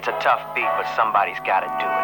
It's a tough beat, but somebody's gotta do it.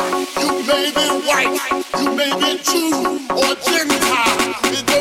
You may be white, you may be Jew or Gentile.